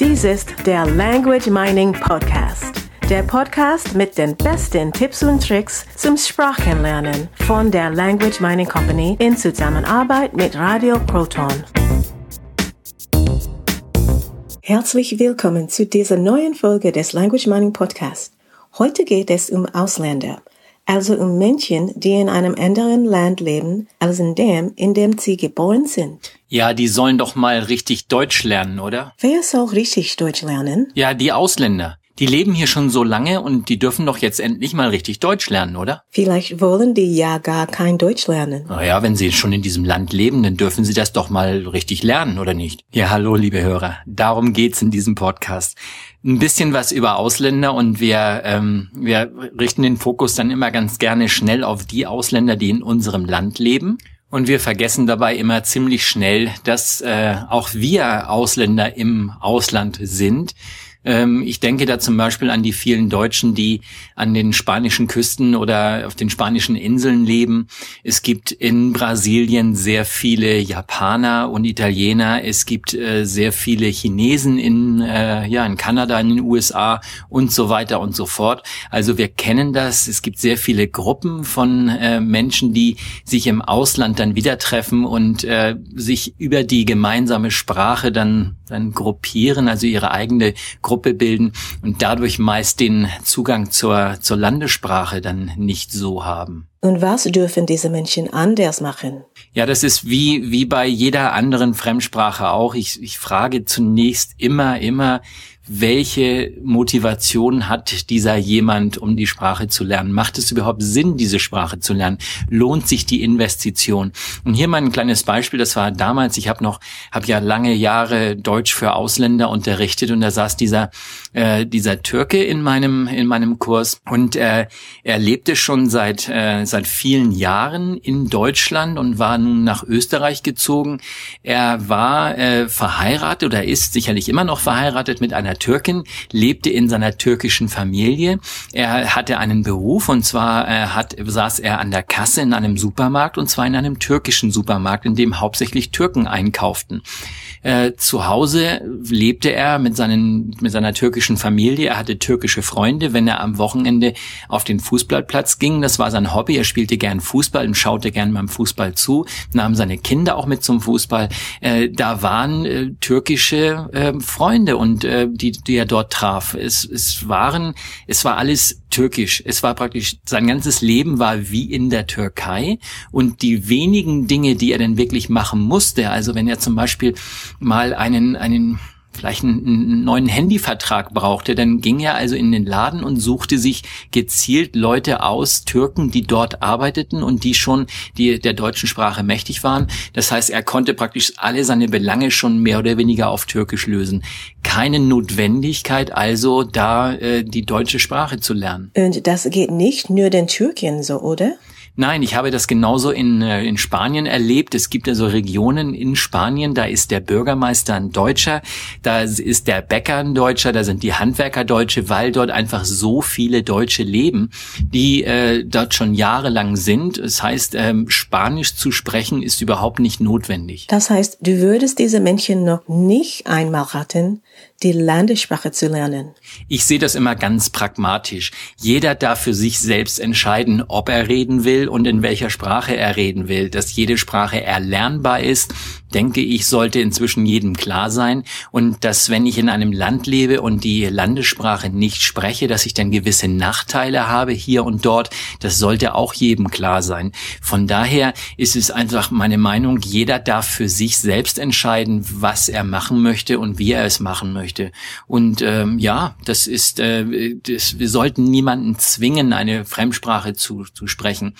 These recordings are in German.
Dies ist der Language Mining Podcast. Der Podcast mit den besten Tipps und Tricks zum Sprachenlernen von der Language Mining Company in Zusammenarbeit mit Radio Proton. Herzlich willkommen zu dieser neuen Folge des Language Mining Podcast. Heute geht es um Ausländer, also um Menschen, die in einem anderen Land leben als in dem, in dem sie geboren sind. Ja, die sollen doch mal richtig Deutsch lernen, oder? Wer soll richtig Deutsch lernen? Ja, die Ausländer. Die leben hier schon so lange und die dürfen doch jetzt endlich mal richtig Deutsch lernen, oder? Vielleicht wollen die ja gar kein Deutsch lernen. Naja, wenn sie schon in diesem Land leben, dann dürfen sie das doch mal richtig lernen, oder nicht? Ja, hallo, liebe Hörer. Darum geht's in diesem Podcast. Ein bisschen was über Ausländer und wir, ähm, wir richten den Fokus dann immer ganz gerne schnell auf die Ausländer, die in unserem Land leben. Und wir vergessen dabei immer ziemlich schnell, dass äh, auch wir Ausländer im Ausland sind ähm, ich denke da zum Beispiel an die vielen Deutschen, die an den spanischen Küsten oder auf den spanischen Inseln leben. Es gibt in Brasilien sehr viele Japaner und Italiener. Es gibt äh, sehr viele Chinesen in, äh, ja, in Kanada, in den USA und so weiter und so fort. Also wir kennen das. Es gibt sehr viele Gruppen von äh, Menschen, die sich im Ausland dann wieder treffen und äh, sich über die gemeinsame Sprache dann, dann gruppieren, also ihre eigene Gruppe Gruppe bilden und dadurch meist den Zugang zur, zur Landessprache dann nicht so haben. Und was dürfen diese Menschen anders machen? Ja, das ist wie, wie bei jeder anderen Fremdsprache auch. Ich, ich frage zunächst immer, immer, welche Motivation hat dieser jemand, um die Sprache zu lernen? Macht es überhaupt Sinn, diese Sprache zu lernen? Lohnt sich die Investition? Und hier mal ein kleines Beispiel, das war damals, ich habe noch, habe ja lange Jahre Deutsch für Ausländer unterrichtet und da saß dieser, äh, dieser Türke in meinem, in meinem Kurs und äh, er lebte schon seit, äh, seit vielen Jahren in Deutschland und war nun nach Österreich gezogen. Er war äh, verheiratet oder ist sicherlich immer noch verheiratet mit einer Türkin, lebte in seiner türkischen Familie. Er hatte einen Beruf und zwar äh, hat, saß er an der Kasse in einem Supermarkt und zwar in einem türkischen Supermarkt, in dem hauptsächlich Türken einkauften. Äh, zu Hause lebte er mit, seinen, mit seiner türkischen Familie. Er hatte türkische Freunde. Wenn er am Wochenende auf den Fußballplatz ging, das war sein Hobby. Er spielte gern Fußball und schaute gern beim Fußball zu, nahm seine Kinder auch mit zum Fußball. Äh, da waren äh, türkische äh, Freunde und äh, die, die er dort traf. Es, es waren, es war alles türkisch. Es war praktisch, sein ganzes Leben war wie in der Türkei und die wenigen Dinge, die er denn wirklich machen musste, also wenn er zum Beispiel mal einen, einen vielleicht einen neuen Handyvertrag brauchte, dann ging er also in den Laden und suchte sich gezielt Leute aus, Türken, die dort arbeiteten und die schon die der deutschen Sprache mächtig waren. Das heißt, er konnte praktisch alle seine Belange schon mehr oder weniger auf Türkisch lösen. Keine Notwendigkeit also, da äh, die deutsche Sprache zu lernen. Und das geht nicht nur den Türken so, oder? Nein, ich habe das genauso in, äh, in Spanien erlebt. Es gibt also Regionen in Spanien, da ist der Bürgermeister ein Deutscher, da ist der Bäcker ein Deutscher, da sind die Handwerker Deutsche, weil dort einfach so viele Deutsche leben, die äh, dort schon jahrelang sind. Das heißt, ähm, Spanisch zu sprechen ist überhaupt nicht notwendig. Das heißt, du würdest diese Menschen noch nicht einmal raten, die Landessprache zu lernen? Ich sehe das immer ganz pragmatisch. Jeder darf für sich selbst entscheiden, ob er reden will und in welcher Sprache er reden will. Dass jede Sprache erlernbar ist, denke ich, sollte inzwischen jedem klar sein. Und dass, wenn ich in einem Land lebe und die Landessprache nicht spreche, dass ich dann gewisse Nachteile habe hier und dort, das sollte auch jedem klar sein. Von daher ist es einfach meine Meinung, jeder darf für sich selbst entscheiden, was er machen möchte und wie er es machen möchte. Und ähm, ja, das ist, äh, das, wir sollten niemanden zwingen, eine Fremdsprache zu, zu sprechen.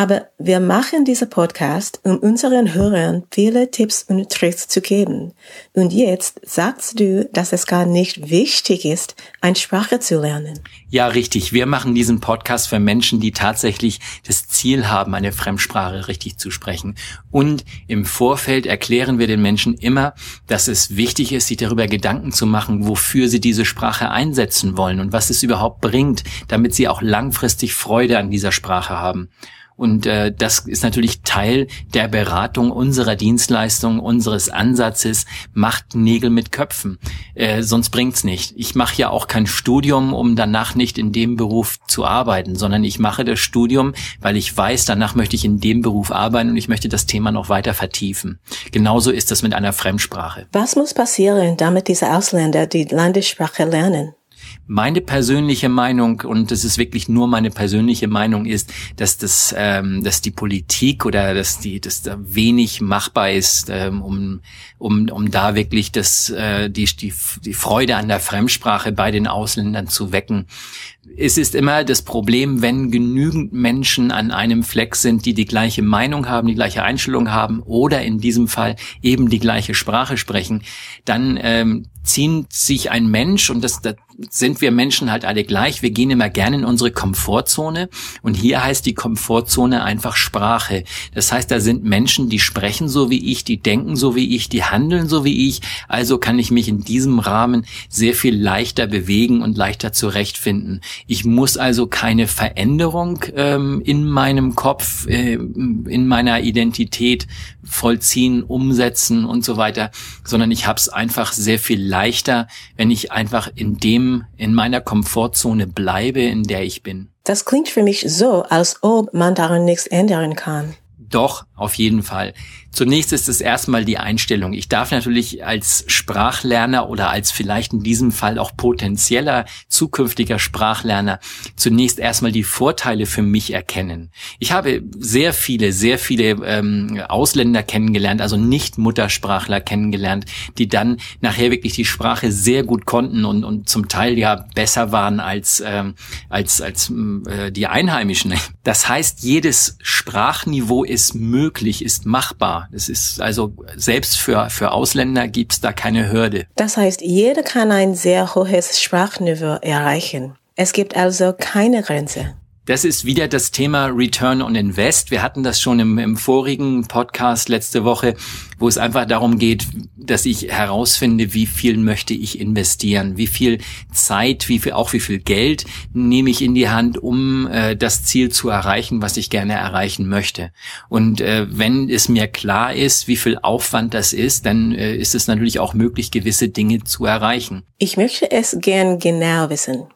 Aber wir machen diesen Podcast, um unseren Hörern viele Tipps und Tricks zu geben. Und jetzt sagst du, dass es gar nicht wichtig ist, eine Sprache zu lernen. Ja, richtig. Wir machen diesen Podcast für Menschen, die tatsächlich das Ziel haben, eine Fremdsprache richtig zu sprechen. Und im Vorfeld erklären wir den Menschen immer, dass es wichtig ist, sich darüber Gedanken zu machen, wofür sie diese Sprache einsetzen wollen und was es überhaupt bringt, damit sie auch langfristig Freude an dieser Sprache haben. Und äh, das ist natürlich Teil der Beratung unserer Dienstleistung, unseres Ansatzes, macht Nägel mit Köpfen. Äh, sonst bringt's nicht. Ich mache ja auch kein Studium, um danach nicht in dem Beruf zu arbeiten, sondern ich mache das Studium, weil ich weiß, danach möchte ich in dem Beruf arbeiten und ich möchte das Thema noch weiter vertiefen. Genauso ist das mit einer Fremdsprache. Was muss passieren, damit diese Ausländer die Landessprache lernen? Meine persönliche Meinung, und das ist wirklich nur meine persönliche Meinung, ist, dass das, ähm, dass die Politik oder dass die, dass da wenig machbar ist, ähm, um, um, um da wirklich das, äh, die, die, die Freude an der Fremdsprache bei den Ausländern zu wecken. Es ist immer das Problem, wenn genügend Menschen an einem Fleck sind, die die gleiche Meinung haben, die gleiche Einstellung haben oder in diesem Fall eben die gleiche Sprache sprechen, dann ähm, zieht sich ein Mensch, und das, das sind wir Menschen halt alle gleich, wir gehen immer gerne in unsere Komfortzone und hier heißt die Komfortzone einfach Sprache. Das heißt, da sind Menschen, die sprechen so wie ich, die denken so wie ich, die handeln so wie ich, also kann ich mich in diesem Rahmen sehr viel leichter bewegen und leichter zurechtfinden. Ich muss also keine Veränderung ähm, in meinem Kopf, äh, in meiner Identität vollziehen, umsetzen und so weiter, sondern ich habe es einfach sehr viel leichter, wenn ich einfach in dem, in meiner Komfortzone bleibe, in der ich bin. Das klingt für mich so, als ob man daran nichts ändern kann. Doch, auf jeden Fall. Zunächst ist es erstmal die Einstellung. Ich darf natürlich als Sprachlerner oder als vielleicht in diesem Fall auch potenzieller zukünftiger Sprachlerner zunächst erstmal die Vorteile für mich erkennen. Ich habe sehr viele, sehr viele ähm, Ausländer kennengelernt, also nicht Muttersprachler kennengelernt, die dann nachher wirklich die Sprache sehr gut konnten und, und zum Teil ja besser waren als, ähm, als, als äh, die Einheimischen. Das heißt, jedes Sprachniveau ist möglich, ist machbar. Es ist also selbst für, für Ausländer gibt's da keine Hürde. Das heißt, jeder kann ein sehr hohes Sprachniveau erreichen. Es gibt also keine Grenze. Das ist wieder das Thema Return on Invest. Wir hatten das schon im, im, vorigen Podcast letzte Woche, wo es einfach darum geht, dass ich herausfinde, wie viel möchte ich investieren, wie viel Zeit, wie viel, auch wie viel Geld nehme ich in die Hand, um äh, das Ziel zu erreichen, was ich gerne erreichen möchte. Und äh, wenn es mir klar ist, wie viel Aufwand das ist, dann äh, ist es natürlich auch möglich, gewisse Dinge zu erreichen. Ich möchte es gern genau wissen.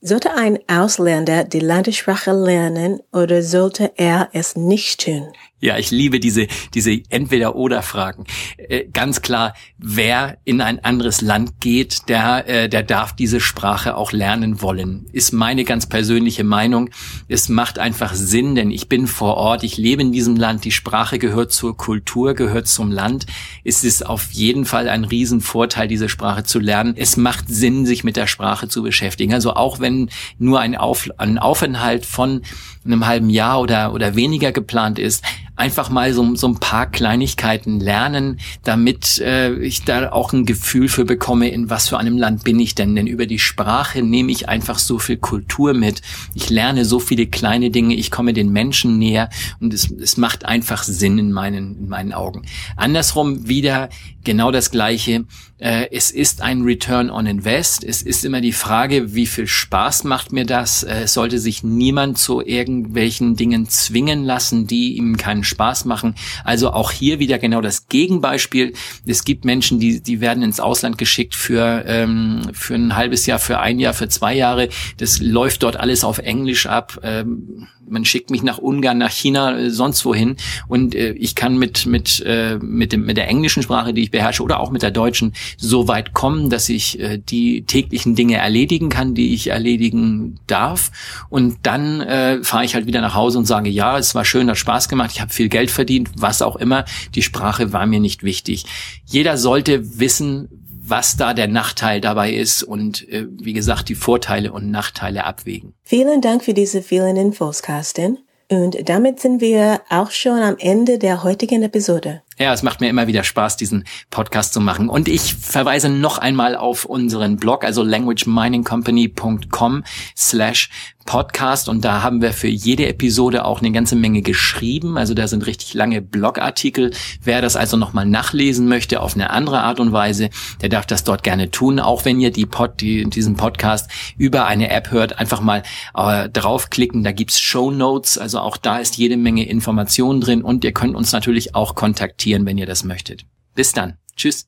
Sollte ein Ausländer die Landessprache lernen oder sollte er es nicht tun? Ja, ich liebe diese, diese Entweder-Oder-Fragen. Äh, ganz klar, wer in ein anderes Land geht, der, äh, der darf diese Sprache auch lernen wollen. Ist meine ganz persönliche Meinung. Es macht einfach Sinn, denn ich bin vor Ort, ich lebe in diesem Land, die Sprache gehört zur Kultur, gehört zum Land. Es ist auf jeden Fall ein Riesenvorteil, diese Sprache zu lernen. Es macht Sinn, sich mit der Sprache zu beschäftigen. Also auch wenn nur ein, Auf, ein Aufenthalt von einem halben Jahr oder, oder weniger geplant ist, einfach mal so, so ein paar Kleinigkeiten lernen, damit äh, ich da auch ein Gefühl für bekomme, in was für einem Land bin ich denn. Denn über die Sprache nehme ich einfach so viel Kultur mit. Ich lerne so viele kleine Dinge, ich komme den Menschen näher und es, es macht einfach Sinn in meinen, in meinen Augen. Andersrum wieder genau das Gleiche. Äh, es ist ein Return on Invest. Es ist immer die Frage, wie viel Spaß macht mir das? Äh, es sollte sich niemand zu irgendwelchen Dingen zwingen lassen, die ihm keinen Spaß machen. Also auch hier wieder genau das Gegenbeispiel. Es gibt Menschen, die, die werden ins Ausland geschickt für, ähm, für ein halbes Jahr, für ein Jahr, für zwei Jahre. Das läuft dort alles auf Englisch ab. Ähm, man schickt mich nach Ungarn, nach China, äh, sonst wohin. Und äh, ich kann mit mit äh, mit dem mit der englischen Sprache, die ich beherrsche oder auch mit der deutschen so weit kommen, dass ich äh, die täglichen Dinge erledigen kann, die ich erledigen darf. Und dann äh, fahre ich halt wieder nach Hause und sage, ja, es war schön, hat Spaß gemacht, ich habe viel Geld verdient, was auch immer, die Sprache war mir nicht wichtig. Jeder sollte wissen, was da der Nachteil dabei ist und äh, wie gesagt die Vorteile und Nachteile abwägen. Vielen Dank für diese vielen Infos, Carsten. Und damit sind wir auch schon am Ende der heutigen Episode. Ja, es macht mir immer wieder Spaß, diesen Podcast zu machen. Und ich verweise noch einmal auf unseren Blog, also languageminingcompany.com slash Podcast und da haben wir für jede Episode auch eine ganze Menge geschrieben. Also da sind richtig lange Blogartikel. Wer das also nochmal nachlesen möchte auf eine andere Art und Weise, der darf das dort gerne tun. Auch wenn ihr die Pod, die, diesen Podcast über eine App hört, einfach mal äh, draufklicken. Da gibt's Show Notes. Also auch da ist jede Menge Information drin und ihr könnt uns natürlich auch kontaktieren, wenn ihr das möchtet. Bis dann. Tschüss.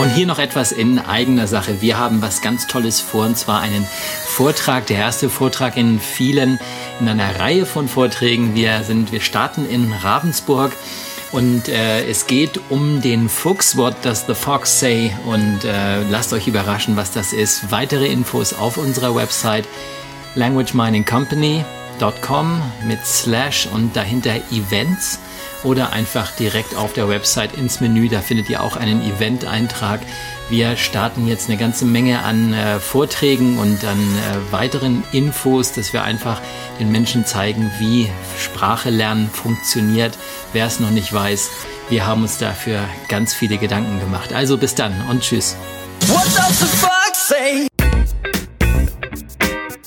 Und hier noch etwas in eigener Sache. Wir haben was ganz Tolles vor, und zwar einen Vortrag, der erste Vortrag in vielen, in einer Reihe von Vorträgen. Wir sind, wir starten in Ravensburg und äh, es geht um den Fuchs, What Does the Fox Say? Und äh, lasst euch überraschen, was das ist. Weitere Infos auf unserer Website languageminingcompany.com mit Slash und dahinter Events oder einfach direkt auf der Website ins Menü. Da findet ihr auch einen Event-Eintrag. Wir starten jetzt eine ganze Menge an äh, Vorträgen und an äh, weiteren Infos, dass wir einfach den Menschen zeigen, wie Sprache lernen funktioniert. Wer es noch nicht weiß, wir haben uns dafür ganz viele Gedanken gemacht. Also bis dann und tschüss.